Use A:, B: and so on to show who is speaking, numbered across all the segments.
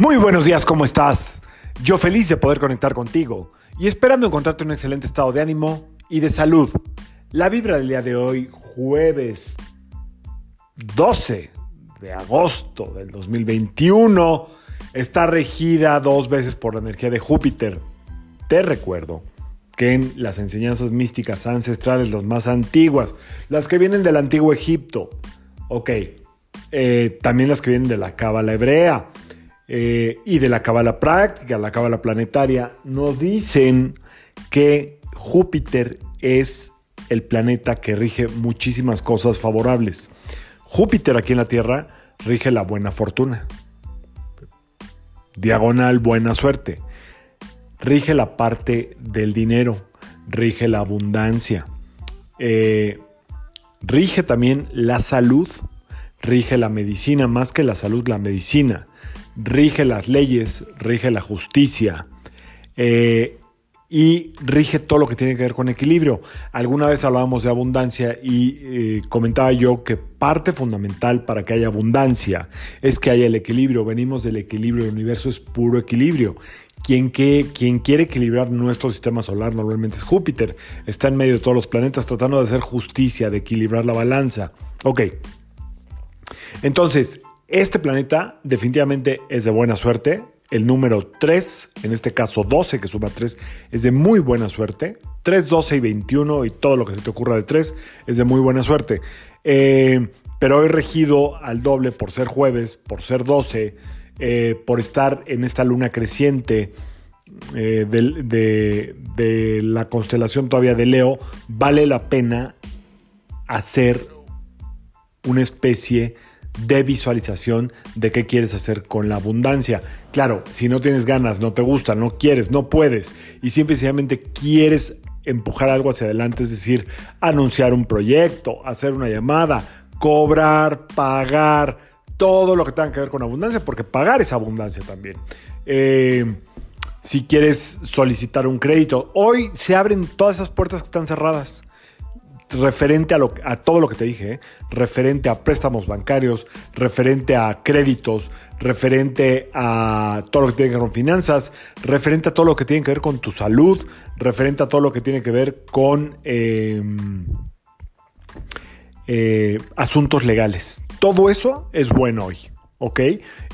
A: Muy buenos días, ¿cómo estás? Yo feliz de poder conectar contigo y esperando encontrarte en un excelente estado de ánimo y de salud. La vibra del día de hoy, jueves 12 de agosto del 2021, está regida dos veces por la energía de Júpiter. Te recuerdo que en las enseñanzas místicas ancestrales, las más antiguas, las que vienen del antiguo Egipto, ok, eh, también las que vienen de la cábala hebrea, eh, y de la cábala práctica, la cábala planetaria, nos dicen que Júpiter es el planeta que rige muchísimas cosas favorables. Júpiter aquí en la Tierra rige la buena fortuna. Diagonal buena suerte. Rige la parte del dinero. Rige la abundancia. Eh, rige también la salud. Rige la medicina, más que la salud, la medicina rige las leyes, rige la justicia eh, y rige todo lo que tiene que ver con equilibrio. Alguna vez hablábamos de abundancia y eh, comentaba yo que parte fundamental para que haya abundancia es que haya el equilibrio. Venimos del equilibrio, el universo es puro equilibrio. Quien, que, quien, quiere equilibrar nuestro sistema solar normalmente es Júpiter. Está en medio de todos los planetas tratando de hacer justicia, de equilibrar la balanza. Ok. Entonces, este planeta definitivamente es de buena suerte. El número 3, en este caso 12, que suma 3, es de muy buena suerte. 3, 12 y 21 y todo lo que se te ocurra de 3 es de muy buena suerte. Eh, pero hoy regido al doble por ser jueves, por ser 12, eh, por estar en esta luna creciente eh, de, de la constelación todavía de Leo, vale la pena hacer una especie de visualización de qué quieres hacer con la abundancia. Claro, si no tienes ganas, no te gusta, no quieres, no puedes y simplemente quieres empujar algo hacia adelante, es decir, anunciar un proyecto, hacer una llamada, cobrar, pagar, todo lo que tenga que ver con abundancia, porque pagar es abundancia también. Eh, si quieres solicitar un crédito, hoy se abren todas esas puertas que están cerradas referente a, lo, a todo lo que te dije, ¿eh? referente a préstamos bancarios, referente a créditos, referente a todo lo que tiene que ver con finanzas, referente a todo lo que tiene que ver con tu salud, referente a todo lo que tiene que ver con em, eh, asuntos legales. Todo eso es bueno hoy. ¿Ok?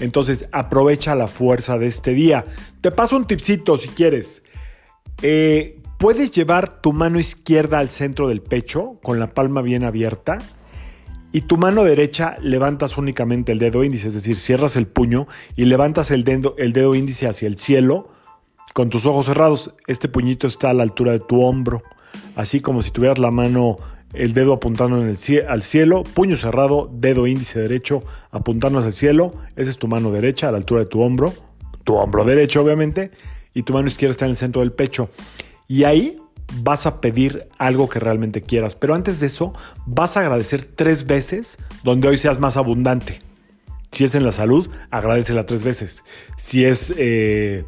A: Entonces aprovecha la fuerza de este día. Te paso un tipcito si quieres. Eh, Puedes llevar tu mano izquierda al centro del pecho con la palma bien abierta y tu mano derecha levantas únicamente el dedo índice, es decir, cierras el puño y levantas el dedo, el dedo índice hacia el cielo con tus ojos cerrados. Este puñito está a la altura de tu hombro, así como si tuvieras la mano, el dedo apuntando en el, al cielo, puño cerrado, dedo índice derecho apuntando hacia el cielo. Esa es tu mano derecha a la altura de tu hombro, tu hombro derecho obviamente, y tu mano izquierda está en el centro del pecho. Y ahí vas a pedir algo que realmente quieras. Pero antes de eso, vas a agradecer tres veces donde hoy seas más abundante. Si es en la salud, agradecela tres veces. Si es eh,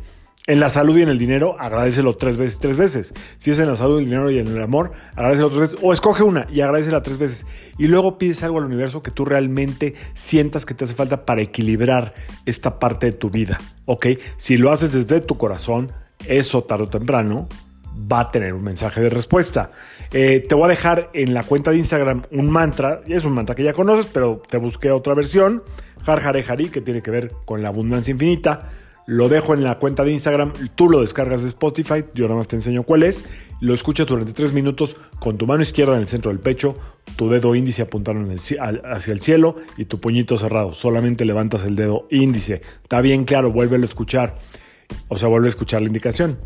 A: en la salud y en el dinero, agradecelo tres veces, tres veces. Si es en la salud, el dinero y en el amor, agradecelo tres veces. O escoge una y agradecela tres veces. Y luego pides algo al universo que tú realmente sientas que te hace falta para equilibrar esta parte de tu vida. ¿Ok? Si lo haces desde tu corazón, eso tarde o temprano va a tener un mensaje de respuesta. Eh, te voy a dejar en la cuenta de Instagram un mantra, es un mantra que ya conoces, pero te busqué otra versión, Har Hare Hari, que tiene que ver con la abundancia infinita. Lo dejo en la cuenta de Instagram, tú lo descargas de Spotify, yo nada más te enseño cuál es. Lo escuchas durante tres minutos con tu mano izquierda en el centro del pecho, tu dedo índice apuntando hacia el cielo y tu puñito cerrado. Solamente levantas el dedo índice. Está bien claro, vuélvelo a escuchar. O sea, vuelve a escuchar la indicación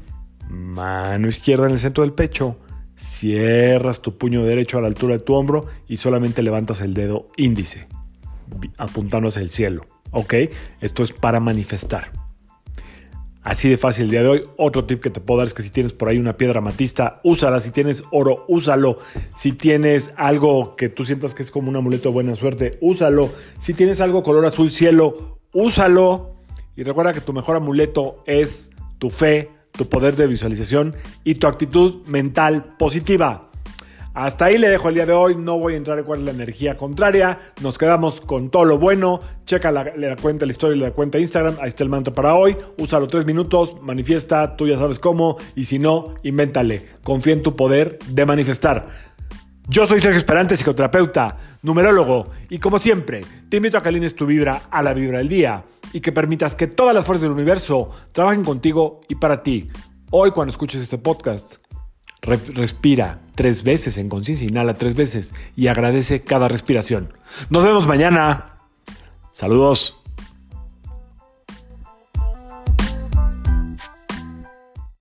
A: mano izquierda en el centro del pecho, cierras tu puño derecho a la altura de tu hombro y solamente levantas el dedo índice, apuntando hacia el cielo. ¿Ok? Esto es para manifestar. Así de fácil el día de hoy. Otro tip que te puedo dar es que si tienes por ahí una piedra matista, úsala. Si tienes oro, úsalo. Si tienes algo que tú sientas que es como un amuleto de buena suerte, úsalo. Si tienes algo color azul cielo, úsalo. Y recuerda que tu mejor amuleto es tu fe, tu poder de visualización y tu actitud mental positiva. Hasta ahí le dejo el día de hoy. No voy a entrar en cuál es la energía contraria. Nos quedamos con todo lo bueno. Checa la, cuenta, la historia y la cuenta de Instagram. Ahí está el mantra para hoy. Úsalo tres minutos. Manifiesta. Tú ya sabes cómo. Y si no, invéntale. Confía en tu poder de manifestar. Yo soy Sergio Esperante, psicoterapeuta, numerólogo, y como siempre, te invito a que alines tu vibra a la vibra del día y que permitas que todas las fuerzas del universo trabajen contigo y para ti. Hoy, cuando escuches este podcast, respira tres veces en conciencia, inhala tres veces y agradece cada respiración. Nos vemos mañana. Saludos.